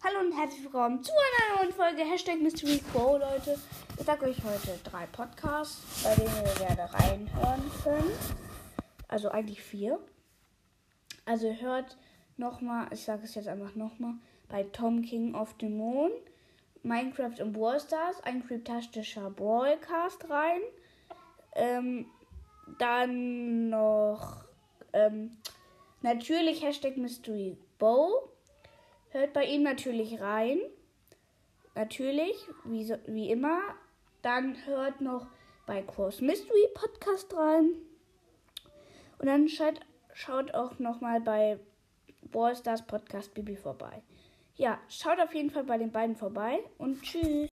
Hallo und herzlich willkommen zu einer neuen Folge Hashtag Mystery Quo, Leute. Ich sage euch heute drei Podcasts, bei denen ihr gerne reinhören könnt. Also eigentlich vier. Also hört nochmal, ich sage es jetzt einfach nochmal, bei Tom King of the Moon, Minecraft und Brawl Stars, ein kryptastischer Brawlcast rein. Ähm, dann noch ähm, natürlich Hashtag Mystery Bow. Hört bei ihm natürlich rein. Natürlich, wie, so, wie immer. Dann hört noch bei Cross Mystery Podcast rein. Und dann schaut, schaut auch nochmal bei Ball Stars Podcast Bibi vorbei. Ja, schaut auf jeden Fall bei den beiden vorbei und tschüss.